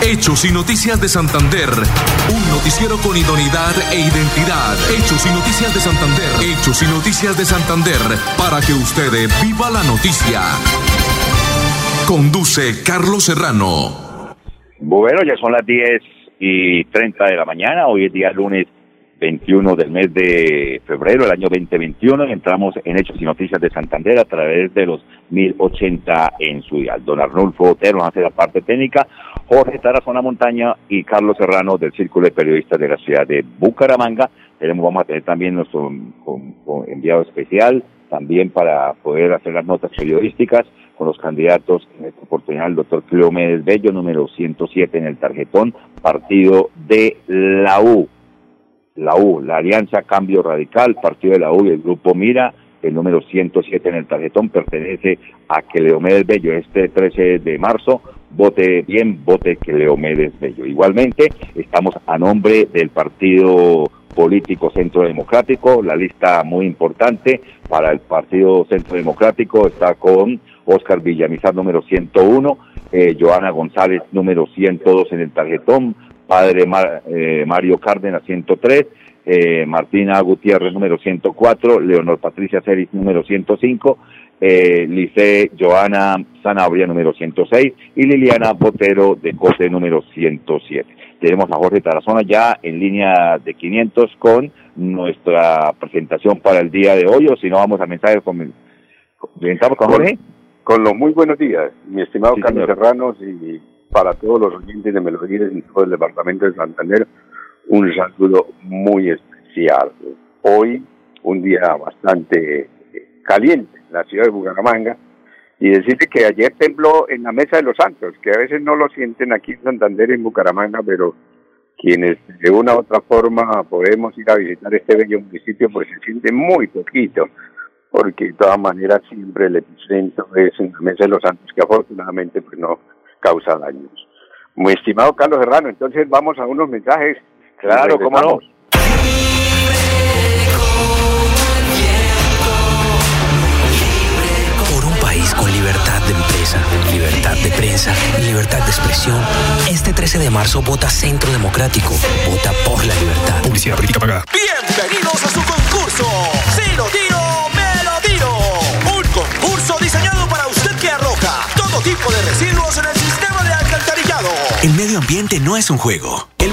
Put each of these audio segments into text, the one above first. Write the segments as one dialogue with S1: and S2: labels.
S1: Hechos y Noticias de Santander. Un noticiero con idoneidad e identidad. Hechos y Noticias de Santander. Hechos y Noticias de Santander. Para que usted viva la noticia. Conduce Carlos Serrano.
S2: Bueno, ya son las 10 y 30 de la mañana. Hoy es día lunes 21 del mes de febrero del año 2021 entramos en Hechos y Noticias de Santander a través de los 1080 en su dial. Don Arnulfo Otero hace la parte técnica, Jorge Tarazona Montaña y Carlos Serrano del Círculo de Periodistas de la ciudad de Bucaramanga. Tenemos, vamos a tener también nuestro enviado especial también para poder hacer las notas periodísticas con los candidatos, en esta oportunidad el doctor Cleomedes Bello, número 107 en el tarjetón, partido de la U la U, la Alianza Cambio Radical, Partido de la U y el Grupo Mira, el número 107 en el tarjetón pertenece a que Leomedes Bello este 13 de marzo. Vote bien, vote que Leomedes Bello. Igualmente, estamos a nombre del Partido Político Centro Democrático, la lista muy importante para el Partido Centro Democrático está con Oscar Villamizar número 101, eh, Joana González número 102 en el tarjetón, padre eh, Mario Cárdenas 103, eh, Martina Gutiérrez número 104, Leonor Patricia Ceris número 105, eh, Lice Joana Zanabria número 106 y Liliana Botero de Cote número 107. Tenemos a Jorge Tarazona ya en línea de 500 con nuestra presentación para el día de hoy, o si no vamos a mensajes con, con Jorge.
S3: Con los muy buenos días, mi estimado Carlos Serrano y para todos los oyentes de Melodías y todo el departamento de Santander, un saludo muy especial. Hoy, un día bastante caliente en la ciudad de Bucaramanga, y decirte que ayer tembló en la Mesa de los Santos, que a veces no lo sienten aquí en Santander, en Bucaramanga, pero quienes de una u otra forma podemos ir a visitar este bello municipio, pues se siente muy poquito, porque de todas maneras siempre el epicentro es en la Mesa de los Santos, que afortunadamente pues no causa daños. Muy estimado Carlos Serrano, entonces vamos a unos mensajes.
S2: Claro, cómo no.
S4: Libertad de prensa libertad de expresión, este 13 de marzo vota Centro Democrático. Vota por la libertad.
S1: Publicidad política pagada.
S5: Bienvenidos a su concurso. Si lo tiro, me lo tiro. Un concurso diseñado para usted que arroja todo tipo de residuos en el
S4: el medio ambiente no es un juego.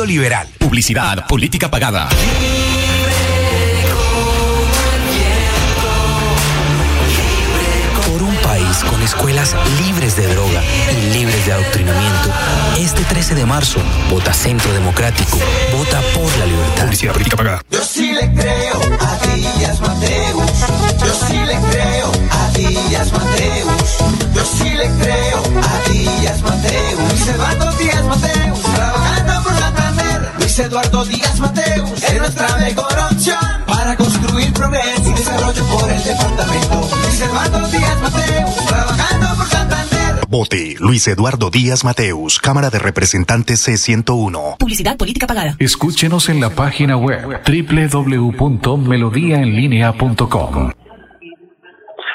S4: Partido Liberal.
S1: Publicidad, política pagada.
S4: Por un país con escuelas libres de droga y libres de adoctrinamiento, este 13 de marzo, vota Centro Democrático, vota por la libertad.
S1: Publicidad, política pagada.
S5: Yo sí le creo a Díaz Mateus. Yo sí le creo a Díaz Mateus. Yo sí le creo a Díaz Mateus. Días Mateus Eduardo Díaz Mateus es nuestra mejor opción para construir progreso y desarrollo por el departamento. Luis Eduardo Díaz Mateus, trabajando por Santander.
S1: Vote Luis Eduardo Díaz Mateus, Cámara de Representantes C101.
S6: Publicidad política pagada.
S1: Escúchenos en la página web www.melodiaenlinea.com.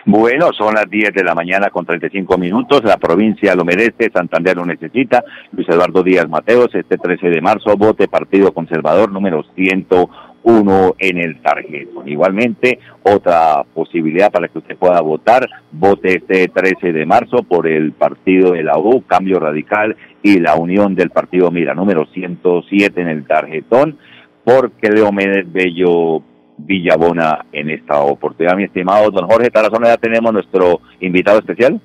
S2: Bueno, son las 10 de la mañana con 35 minutos. La provincia lo merece, Santander lo necesita. Luis Eduardo Díaz Mateos, este 13 de marzo, vote Partido Conservador número 101 en el tarjeto. Igualmente, otra posibilidad para que usted pueda votar, vote este 13 de marzo por el partido de la U, Cambio Radical y la Unión del Partido Mira, número 107 en el tarjetón, porque Leo Bello Villabona en esta oportunidad. Mi estimado don Jorge Tarazona, ya tenemos nuestro invitado especial.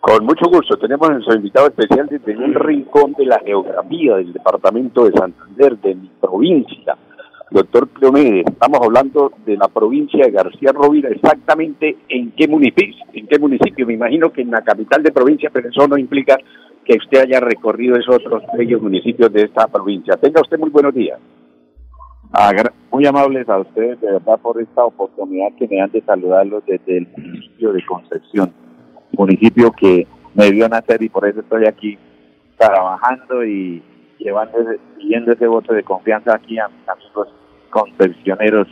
S3: Con mucho gusto. Tenemos nuestro invitado especial desde un rincón de la geografía del departamento de Santander, de mi provincia. Doctor Cleomedes, estamos hablando de la provincia de García Rovira, exactamente en qué municipio, en qué municipio. Me imagino que en la capital de provincia, pero eso no implica que usted haya recorrido esos otros bellos municipios de esta provincia. Tenga usted muy buenos días.
S7: Muy amables a ustedes, de verdad, por esta oportunidad que me dan de saludarlos desde el municipio de Concepción municipio que me vio nacer y por eso estoy aquí trabajando y llevando, siguiendo ese voto de confianza aquí a mis amigos concepcioneros.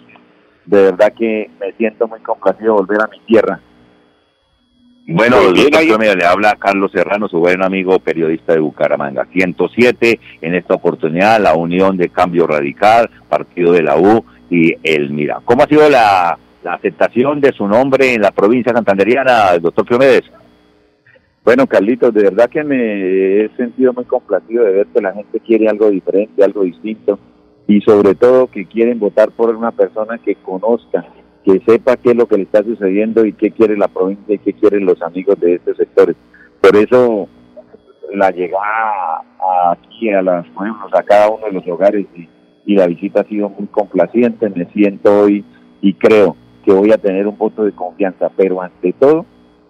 S7: De verdad que me siento muy complacido de volver a mi tierra. Bueno, doctor le habla Carlos Serrano, su buen amigo periodista de Bucaramanga. 107, en esta oportunidad, la unión de Cambio Radical, Partido de la U y el Mira. ¿Cómo ha sido la la aceptación de su nombre en la provincia santanderiana, doctor Cleomedes. Bueno, Carlitos, de verdad que me he sentido muy complacido de ver que la gente quiere algo diferente, algo distinto y sobre todo que quieren votar por una persona que conozca, que sepa qué es lo que le está sucediendo y qué quiere la provincia y qué quieren los amigos de estos sectores. Por eso la llegada aquí a los pueblos, a cada uno de los hogares y, y la visita ha sido muy complaciente, me siento hoy y creo que voy a tener un voto de confianza, pero ante todo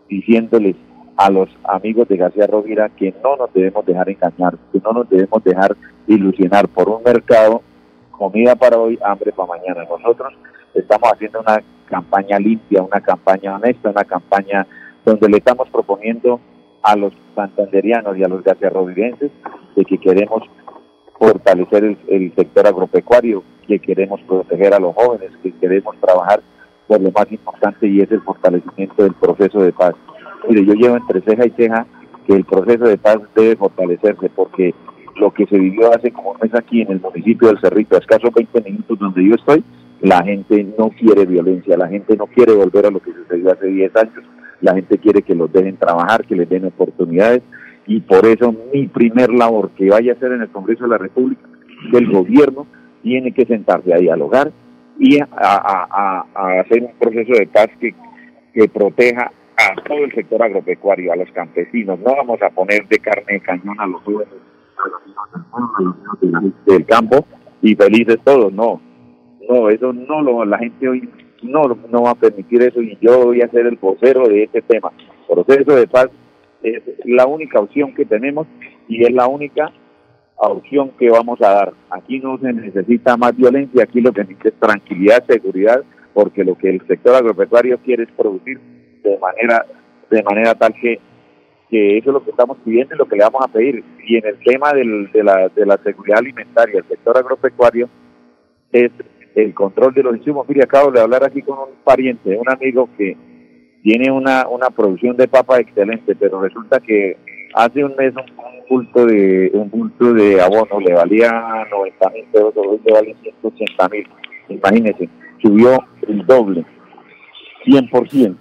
S7: diciéndoles a los amigos de García Rovira que no nos debemos dejar engañar, que no nos debemos dejar ilusionar por un mercado, comida para hoy, hambre para mañana. Nosotros estamos haciendo una campaña limpia, una campaña honesta, una campaña donde le estamos proponiendo a los santanderianos y a los garciarrovirenses de que queremos fortalecer el, el sector agropecuario, que queremos proteger a los jóvenes, que queremos trabajar por lo más importante y es el fortalecimiento del proceso de paz. Mire, yo llevo entre ceja y ceja que el proceso de paz debe fortalecerse porque lo que se vivió hace como un mes aquí en el municipio del Cerrito, a escasos 20 minutos donde yo estoy, la gente no quiere violencia, la gente no quiere volver a lo que sucedió hace 10 años, la gente quiere que los dejen trabajar, que les den oportunidades y por eso mi primer labor que vaya a hacer en el Congreso de la República, del gobierno, tiene que sentarse a dialogar y a, hacer un proceso de paz que, proteja a todo el sector agropecuario, a los campesinos. No vamos a poner de carne de cañón a los jóvenes, a los del campo y felices todos, no. No, eso no lo, la gente hoy no, no va a permitir eso y yo voy a ser el vocero de este tema. Proceso de paz es la única opción que tenemos y es la única opción que vamos a dar. Aquí no se necesita más violencia, aquí lo que necesita es tranquilidad, seguridad, porque lo que el sector agropecuario quiere es producir de manera de manera tal que, que eso es lo que estamos pidiendo y lo que le vamos a pedir. Y en el tema del, de, la, de la seguridad alimentaria, el sector agropecuario es el control de los insumos. Mire, acabo de hablar aquí con un pariente, un amigo que tiene una, una producción de papa excelente, pero resulta que hace un mes un, bulto de un bulto de abono le valía 90 mil pesos, hoy le vale 180 mil. Imagínense, subió el doble, 100%.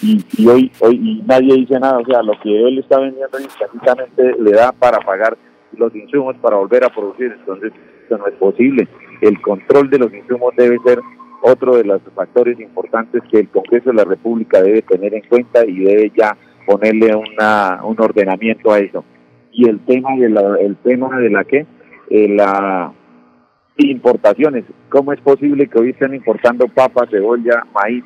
S7: Y, y hoy hoy y nadie dice nada, o sea, lo que él está vendiendo prácticamente le da para pagar los insumos para volver a producir, entonces eso no es posible. El control de los insumos debe ser otro de los factores importantes que el Congreso de la República debe tener en cuenta y debe ya ponerle una, un ordenamiento a eso. Y el tema de la, el tema de la que, eh, la importaciones, ¿cómo es posible que hoy estén importando papas, cebolla, maíz,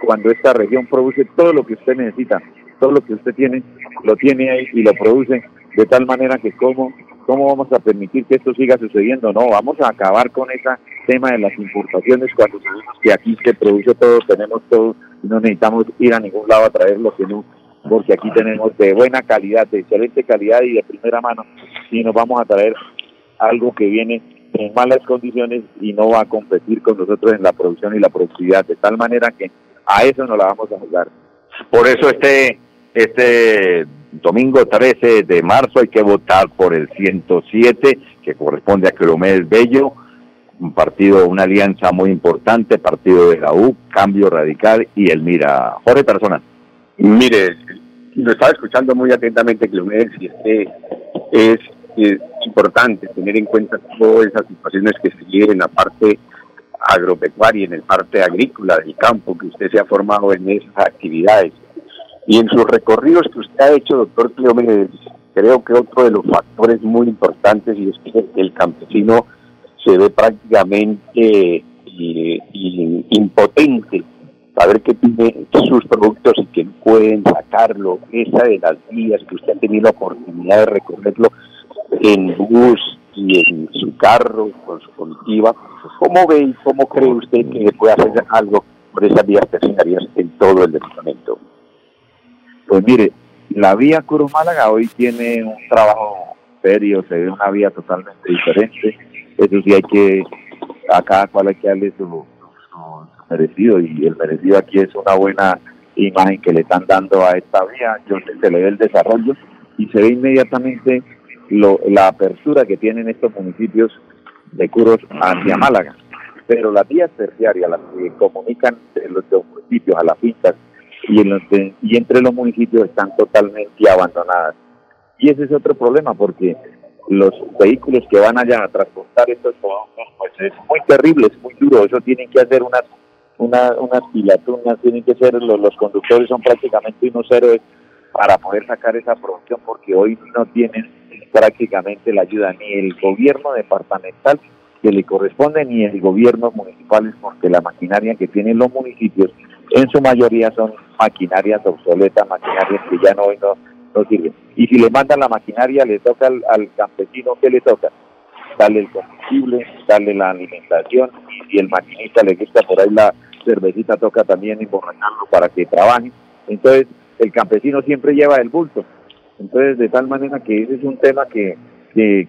S7: cuando esta región produce todo lo que usted necesita, todo lo que usted tiene, lo tiene ahí y lo produce de tal manera que cómo, cómo vamos a permitir que esto siga sucediendo, no, vamos a acabar con ese tema de las importaciones cuando sabemos que aquí se produce todo, tenemos todo y no necesitamos ir a ningún lado a traer lo que no porque aquí tenemos de buena calidad, de excelente calidad y de primera mano, y nos vamos a traer algo que viene en malas condiciones y no va a competir con nosotros en la producción y la productividad, de tal manera que a eso nos la vamos a jugar.
S2: Por eso este, este domingo 13 de marzo hay que votar por el 107, que corresponde a Clomédez Bello, un partido, una alianza muy importante, partido de la U, Cambio Radical y el Mira. Jorge Persona.
S3: Mire, lo estaba escuchando muy atentamente, Cleomedes, y este es, es, importante tener en cuenta todas esas situaciones que se viven en la parte agropecuaria, en el parte agrícola del campo, que usted se ha formado en esas actividades. Y en sus recorridos que usted ha hecho, doctor Cleómenes, creo que otro de los factores muy importantes y es que el campesino se ve prácticamente impotente saber que tiene sus productos y que pueden sacarlo, esa de las vías que usted ha tenido la oportunidad de recorrerlo en bus y en su carro, con su comitiva, ¿cómo ve y cómo cree usted que puede hacer algo por esas vías terciarias en todo el departamento?
S7: Pues mire, la vía Curo Málaga hoy tiene un trabajo serio, se ve una vía totalmente diferente. Eso sí hay que, a cada cual hay que darle su, merecido y el merecido aquí es una buena imagen que le están dando a esta vía, donde se le ve el desarrollo y se ve inmediatamente la apertura que tienen estos municipios de Curos hacia Málaga. Pero las vías terciarias, las que comunican los dos municipios a las fincas, y, en y entre los municipios están totalmente abandonadas. Y ese es otro problema porque los vehículos que van allá a transportar estos productos, pues es muy terrible, es muy duro, eso tienen que hacer unas una, unas pilatunas, tienen que ser, los, los conductores son prácticamente unos héroes para poder sacar esa producción porque hoy no tienen prácticamente la ayuda ni el gobierno departamental que le corresponde ni el gobierno municipal porque la maquinaria que tienen los municipios en su mayoría son maquinarias obsoletas, maquinarias que ya no, no, no sirven. Y si le mandan la maquinaria, le toca al, campesino, ¿qué le toca? Darle el combustible, darle la alimentación y si el maquinista le gusta por ahí la cervecita, toca también emborracharlo para que trabaje. Entonces, el campesino siempre lleva el bulto. Entonces, de tal manera que ese es un tema que, que,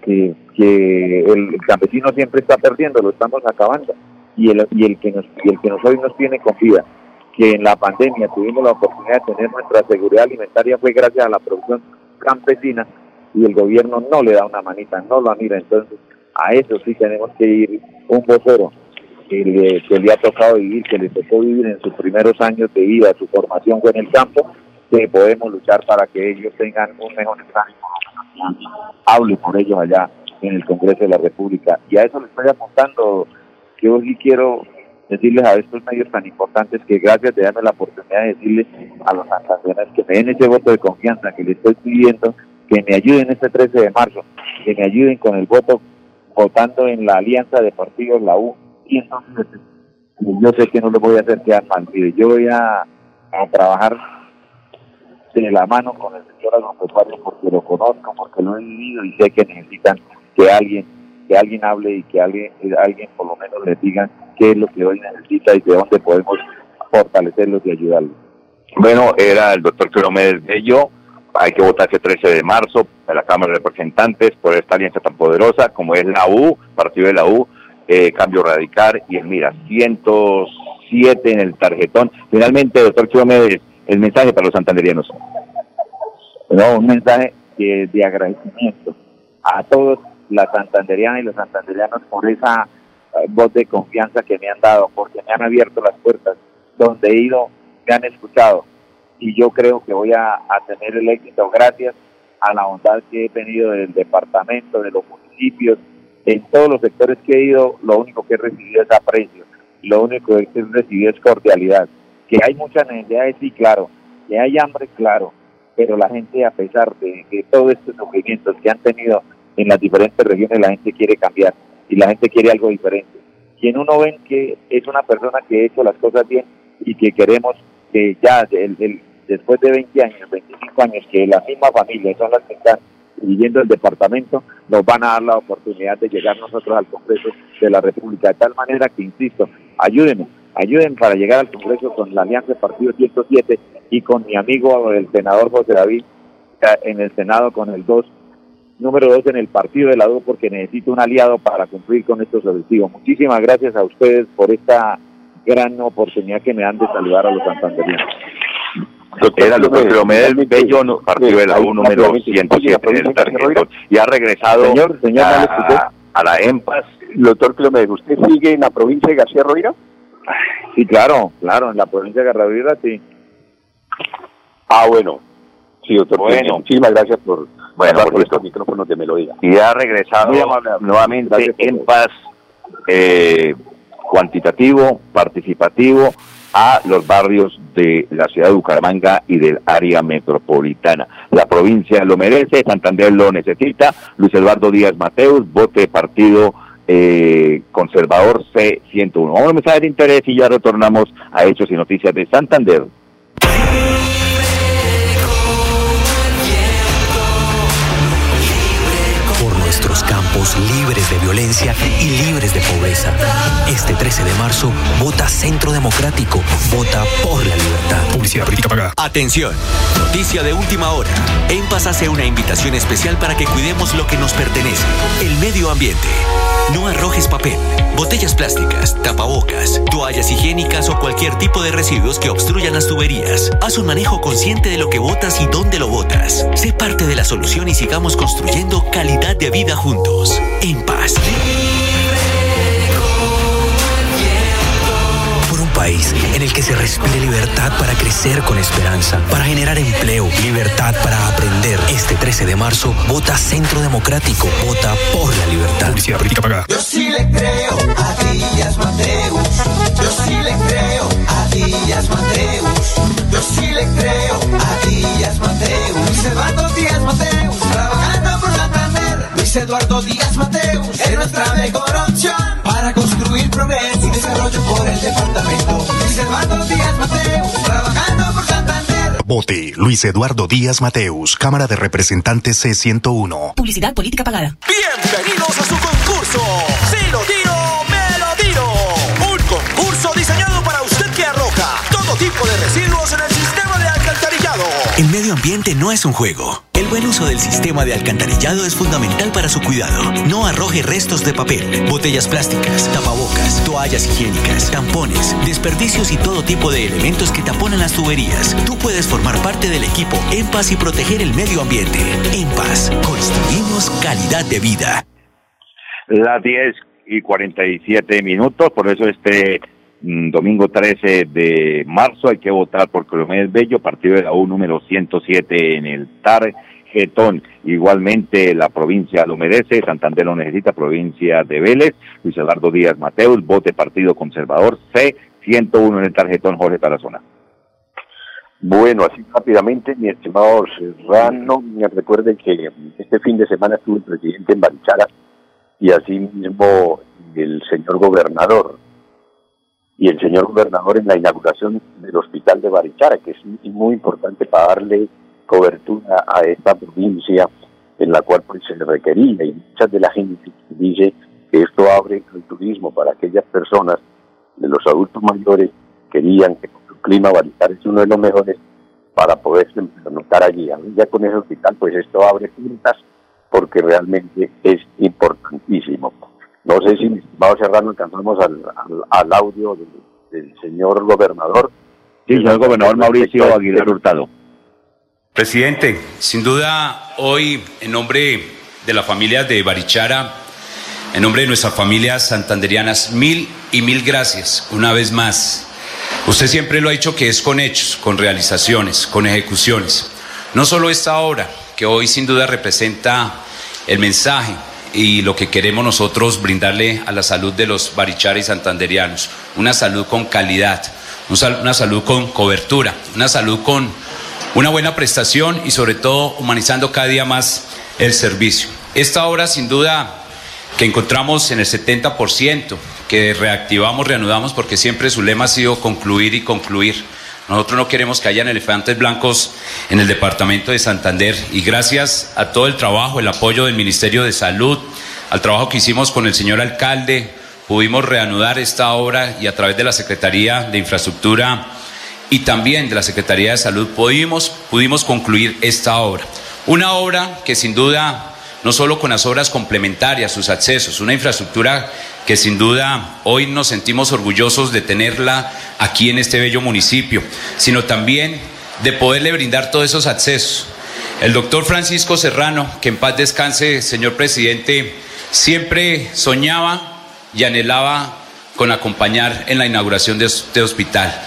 S7: que, el, campesino siempre está perdiendo, lo estamos acabando. Y el, y el que nos y el que nos hoy nos tiene con vida que en la pandemia tuvimos la oportunidad de tener nuestra seguridad alimentaria fue gracias a la producción campesina y el gobierno no le da una manita, no lo mira. Entonces, a eso sí tenemos que ir un vocero que le, ha tocado vivir, que le tocó vivir en sus primeros años de vida, su formación fue en el campo, que podemos luchar para que ellos tengan un mejor estado hable por ellos allá en el Congreso de la República. Y a eso le estoy apuntando, que hoy quiero decirles a estos medios tan importantes que gracias de darme la oportunidad de decirles a los santandereanos que me den ese voto de confianza que les estoy pidiendo, que me ayuden este 13 de marzo, que me ayuden con el voto votando en la alianza de partidos, la U, y entonces yo sé que no lo voy a hacer quedar mal, yo voy a, trabajar de la mano con el señor agropecuario porque lo conozco, porque lo he vivido y sé que necesitan que alguien que alguien hable y que alguien, alguien por lo menos les diga qué es lo que hoy necesita y de dónde podemos fortalecerlos y ayudarlos.
S2: Bueno, era el doctor Cleomedes Bello. Hay que votar ese 13 de marzo en la Cámara de Representantes por esta alianza tan poderosa como es la U, partido de la U, eh, Cambio Radical y el Mira, 107 en el tarjetón. Finalmente, doctor Cleomedes, el mensaje para los santanderianos.
S7: No, un mensaje de, de agradecimiento a todos las santanderianas y los santanderianos por esa eh, voz de confianza que me han dado, porque me han abierto las puertas. Donde he ido, me han escuchado. Y yo creo que voy a, tener el éxito gracias a la bondad que he tenido del departamento, de los municipios, en todos los sectores que he ido, lo único que he recibido es aprecio, lo único que he recibido es cordialidad. Que hay muchas necesidades, sí, claro, que hay hambre, claro, pero la gente, a pesar de, de todos estos sufrimientos que han tenido en las diferentes regiones la gente quiere cambiar y la gente quiere algo diferente. Quien uno ve que es una persona que ha hecho las cosas bien y que queremos que ya después de 20 años, 25 años, que la misma familia son las que están viviendo el departamento, nos van a dar la oportunidad de llegar nosotros al Congreso de la República. De tal manera que, insisto, ayúdenos, ayuden para llegar al Congreso con la Alianza Partido 107 y con mi amigo el senador José David en el Senado con el 2 número dos en el partido de la U porque necesito un aliado para cumplir con estos objetivos. Muchísimas gracias a ustedes por esta gran oportunidad que me dan de saludar a los santanderianos.
S2: Era el doctor Cleomedes Bello, partido de la U número 107 en el. Y ha regresado
S3: señor, señor,
S2: a, a, la EMPAS.
S3: Doctor Cleomedes, ¿usted sigue en la provincia de García Rovira?
S7: Sí, claro, claro, en la provincia de García Rovira, sí.
S3: Ah, bueno. Sí, doctor. Bueno. Muchísimas gracias por bueno, por estos micrófonos de melodía.
S2: Y ha regresado nuevamente en paz eh, cuantitativo, participativo a los barrios de la ciudad de Bucaramanga y del área metropolitana. La provincia lo merece, Santander lo necesita. Luis Eduardo Díaz Mateus, vote partido eh, conservador C101. Vamos a mensaje de interés y ya retornamos a Hechos y Noticias de Santander.
S4: Violencia y libres de pobreza. Este 13 de marzo, vota Centro Democrático, vota por la libertad.
S8: Publicidad política pagada.
S4: Atención, noticia de última hora. En Paz hace una invitación especial para que cuidemos lo que nos pertenece, el medio ambiente. No arrojes papel, botellas plásticas, tapabocas, toallas higiénicas o cualquier tipo de residuos que obstruyan las tuberías. Haz un manejo consciente de lo que botas y dónde lo botas. Sé parte de la solución y sigamos construyendo calidad de vida juntos. En paz país en el que se respire libertad para crecer con esperanza, para generar empleo, libertad para aprender. Este 13 de marzo, vota Centro Democrático, vota por la libertad.
S8: Publicidad política pagada.
S5: Yo sí le creo a Díaz Mateus. Yo sí le creo a Díaz Mateus. Yo sí le creo a Díaz Mateus. Eduardo Díaz Mateus, por Santander. Luis Eduardo Díaz Mateus, es nuestra mejor opción para construir progreso y desarrollo por el departamento. Luis Eduardo Díaz Mateus, trabajando por Santander.
S9: Vote Luis Eduardo Díaz Mateus, Cámara de Representantes C101.
S6: Publicidad política pagada.
S10: Bienvenidos a su concurso. Si lo tiro, me lo tiro. Un concurso diseñado para usted que arroja todo tipo de residuos en el sistema.
S4: El medio ambiente no es un juego. El buen uso del sistema de alcantarillado es fundamental para su cuidado. No arroje restos de papel, botellas plásticas, tapabocas, toallas higiénicas, tampones, desperdicios y todo tipo de elementos que taponan las tuberías. Tú puedes formar parte del equipo En Paz y proteger el medio ambiente. En Paz, construimos calidad de vida.
S2: Las 10 y 47 minutos, por eso este domingo 13 de marzo hay que votar por Colombia Bello, partido de la U número 107 en el TAR Getón. Igualmente la provincia lo merece, Santander lo necesita, provincia de Vélez, Luis Eduardo Díaz Mateus, vote Partido Conservador C101 en el tarjetón Jorge Tarazona.
S3: Bueno, así rápidamente, mi estimado Serrano, me recuerden que este fin de semana estuvo el presidente en Barichara y así mismo el señor gobernador y el señor gobernador en la inauguración del hospital de Barichara, que es muy importante para darle cobertura a esta provincia en la cual pues, se requería y muchas de la gente dice que esto abre el turismo para aquellas personas de los adultos mayores querían que el clima Barichara es uno de los mejores para poderse notar allí. Ya con ese hospital pues esto abre puertas porque realmente es importantísimo. No sé si, mi estimado Serrano, alcanzamos al, al, audio del, señor gobernador.
S2: Sí, señor gobernador Mauricio Aguilar Hurtado.
S11: Presidente, sin duda hoy en nombre de la familia de Barichara, en nombre de nuestras familias santanderianas, mil y mil gracias una vez más. Usted siempre lo ha dicho que es con hechos, con realizaciones, con ejecuciones. No solo esta obra, que hoy sin duda representa el mensaje y lo que queremos nosotros brindarle a la salud de los barichara y santanderianos. Una salud con calidad, una salud con cobertura, una salud con una buena prestación y sobre todo humanizando cada día más el servicio. Esta obra sin duda que encontramos en el 70%, que reactivamos, reanudamos, porque siempre su lema ha sido concluir y concluir nosotros no queremos que hayan elefantes blancos en el departamento de Santander y gracias a todo el trabajo, el apoyo del Ministerio de Salud, al trabajo que hicimos con el señor alcalde, pudimos reanudar esta obra y a través de la Secretaría de Infraestructura y también de la Secretaría de Salud pudimos, pudimos concluir esta obra. Una obra que sin duda no solo con las obras complementarias, sus accesos, una infraestructura que sin duda hoy nos sentimos orgullosos de tenerla aquí en este bello municipio, sino también de poderle brindar todos esos accesos. El doctor Francisco Serrano, que en paz descanse, señor presidente, siempre soñaba y anhelaba con acompañar en la inauguración de este hospital.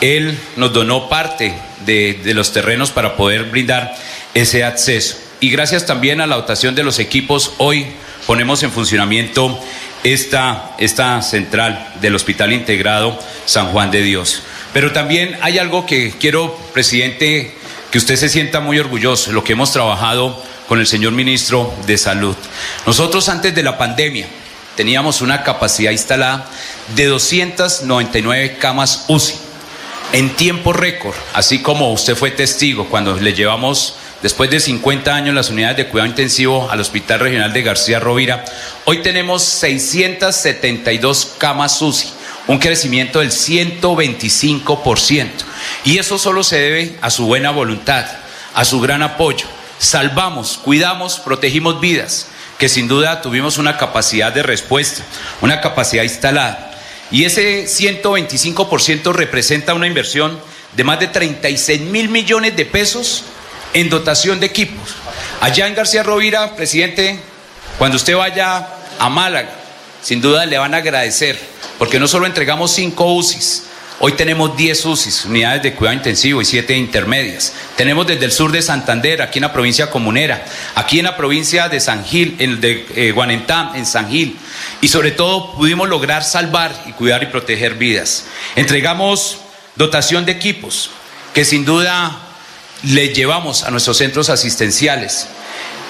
S11: Él nos donó parte de, de los terrenos para poder brindar ese acceso y gracias también a la dotación de los equipos, hoy ponemos en funcionamiento esta, esta central del Hospital Integrado San Juan de Dios. Pero también hay algo que quiero, presidente, que usted se sienta muy orgulloso, lo que hemos trabajado con el señor ministro de Salud. Nosotros antes de la pandemia teníamos una capacidad instalada de 299 camas UCI en tiempo récord, así como usted fue testigo cuando le llevamos después de 50 años las unidades de cuidado intensivo al Hospital Regional de García Rovira. Hoy tenemos 672 camas UCI, un crecimiento del 125%. Y eso solo se debe a su buena voluntad, a su gran apoyo. Salvamos, cuidamos, protegimos vidas, que sin duda tuvimos una capacidad de respuesta, una capacidad instalada. Y ese 125% representa una inversión de más de 36 mil millones de pesos en dotación de equipos. Allá en García Rovira, presidente, cuando usted vaya a Málaga, sin duda le van a agradecer, porque no solo entregamos cinco UCIs, Hoy tenemos 10 UCIs, unidades de cuidado intensivo y 7 intermedias. Tenemos desde el sur de Santander, aquí en la provincia comunera, aquí en la provincia de San Gil, en de eh, Guanentá, en San Gil. Y sobre todo pudimos lograr salvar y cuidar y proteger vidas. Entregamos dotación de equipos que sin duda le llevamos a nuestros centros asistenciales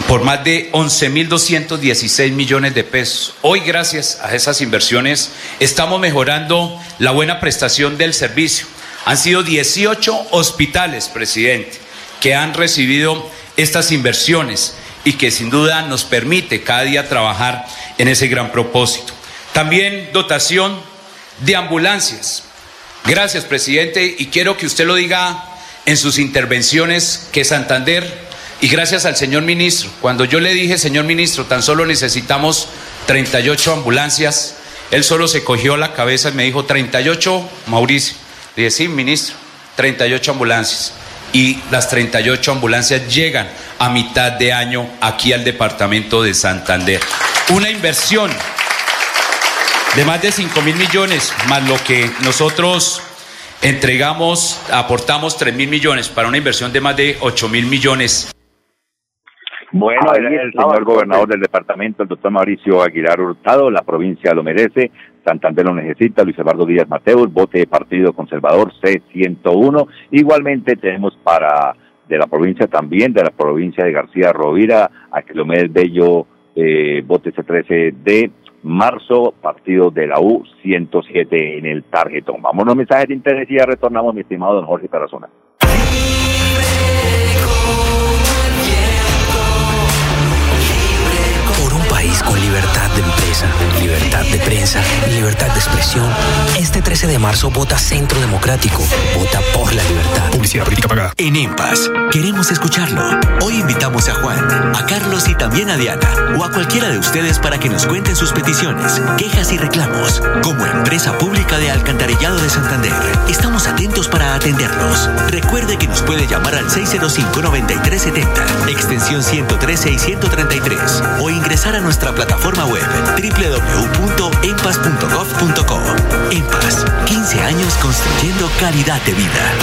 S11: por más de 11.216 millones de pesos. Hoy, gracias a esas inversiones, estamos mejorando la buena prestación del servicio. Han sido 18 hospitales, presidente, que han recibido estas inversiones y que sin duda nos permite cada día trabajar en ese gran propósito. También dotación de ambulancias. Gracias, presidente, y quiero que usted lo diga en sus intervenciones que Santander y gracias al señor ministro, cuando yo le dije, señor ministro, tan solo necesitamos 38 ambulancias, él solo se cogió la cabeza y me dijo, 38, Mauricio. Le dije, sí, ministro, 38 ambulancias. Y las 38 ambulancias llegan a mitad de año aquí al departamento de Santander. Una inversión de más de 5 mil millones, más lo que nosotros entregamos, aportamos 3 mil millones para una inversión de más de 8 mil millones.
S2: Bueno, el señor gobernador del departamento, el doctor Mauricio Aguilar Hurtado, la provincia lo merece, Santander lo necesita, Luis Eduardo Díaz Mateus, vote de Partido Conservador C101. Igualmente tenemos para de la provincia también, de la provincia de García Rovira, a Kilómetro Bello, eh, vote C13 de marzo, partido de la U 107 en el tarjetón. Vámonos mensajes de interés y ya retornamos, mi estimado don Jorge Tarazona.
S4: con libertad de empresa, libertad de prensa libertad de expresión, este 13 de marzo vota Centro Democrático. Vota por la libertad.
S8: Publicidad política pagada.
S4: En EMPAS, queremos escucharlo. Hoy invitamos a Juan, a Carlos y también a Diana, o a cualquiera de ustedes para que nos cuenten sus peticiones, quejas y reclamos. Como empresa pública de Alcantarillado de Santander, estamos atentos para atenderlos. Recuerde que nos puede llamar al 605-9370, extensión 113 y 133, o ingresar a nuestra plataforma web www.empas.gov.co. Empas, 15 años construyendo calidad de vida.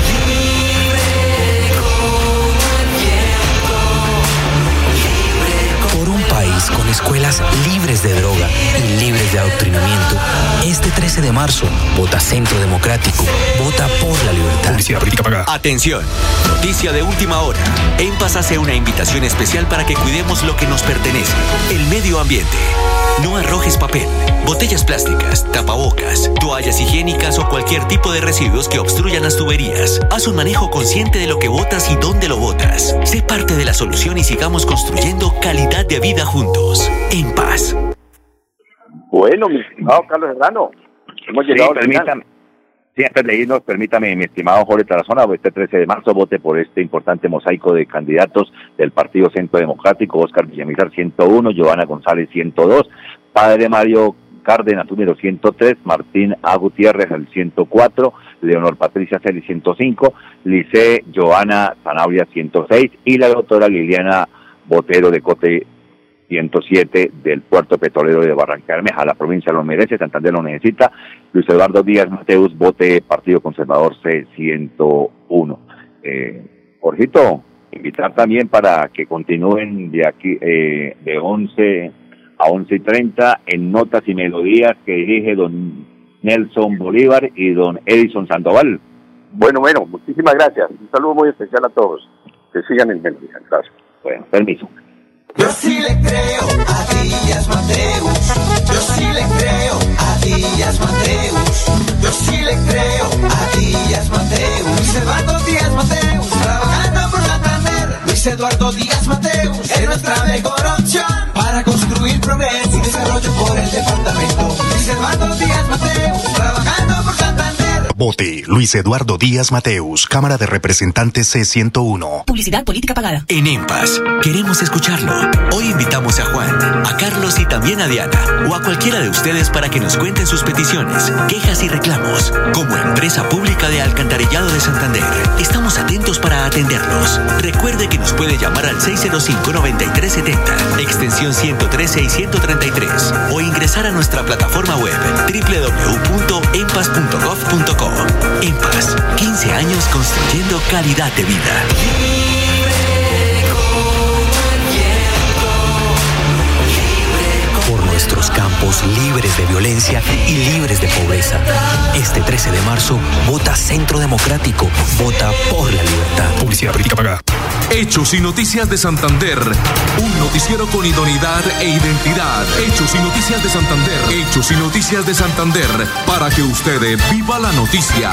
S4: con escuelas libres de droga y libres de adoctrinamiento. Este 13 de marzo, vota Centro Democrático, vota por la libertad.
S8: Publicidad política pagada.
S4: Atención, noticia de última hora. En Paz hace una invitación especial para que cuidemos lo que nos pertenece, el medio ambiente. No arrojes papel, botellas plásticas, tapabocas, toallas higiénicas o cualquier tipo de residuos que obstruyan las tuberías. Haz un manejo consciente de lo que botas y dónde lo botas. Sé parte de la solución y sigamos construyendo calidad de vida juntos, en paz.
S3: Bueno, mi estimado Carlos Serrano, hemos llegado
S2: sí, permítame. Sí, antes de irnos, permítame, mi estimado Jorge Tarazona, este 13 de marzo vote por este importante mosaico de candidatos del Partido Centro Democrático, Oscar Villamizar 101, Giovanna González 102, Padre Mario Cárdenas número 103, Martín A. Gutiérrez el 104, Leonor Patricia Celi 105, Lice Joana Zanabria 106 y la doctora Liliana Botero de Cote 107 del puerto petrolero de Barranca Bermeja. La provincia lo merece, Santander lo necesita. Luis Eduardo Díaz Mateus, vote Partido Conservador C101. Eh, Jorgito, invitar también para que continúen de aquí, eh, de 11 a 11 y 30 en Notas y Melodías que dirige don Nelson Bolívar y don Edison Sandoval.
S3: Bueno, bueno, muchísimas gracias. Un saludo muy especial a todos. Que sigan en Melodía. Gracias.
S7: Bueno, permiso.
S5: Yo sí le creo a Díaz Mateus. Yo sí le creo a Díaz Mateus. Yo sí le creo a Díaz Mateus. Luis Eduardo Díaz Mateus. Trabajando por Santander. Luis Eduardo Díaz Mateus. Es nuestra mejor opción progreso y desarrollo por el departamento. Luis Eduardo Díaz Mateus.
S9: Vote Luis Eduardo Díaz Mateus, Cámara de Representantes C101.
S8: Publicidad política pagada.
S4: En EMPAS, queremos escucharlo. Hoy invitamos a Juan, a Carlos y también a Diana, o a cualquiera de ustedes para que nos cuenten sus peticiones, quejas y reclamos. Como empresa pública de Alcantarillado de Santander, estamos atentos para atenderlos. Recuerde que nos puede llamar al 605-9370, extensión 113 y 133, o ingresar a nuestra plataforma web www.empas.gov.co. En paz, 15 años construyendo calidad de vida.
S12: Por nuestros campos libres de violencia y libres de pobreza. Este 13 de marzo, vota Centro Democrático. Vota por la libertad.
S1: Publicidad política pagada. Hechos y noticias de Santander. Un noticiero con idoneidad e identidad. Hechos y noticias de Santander. Hechos y noticias de Santander. Para que usted viva la noticia.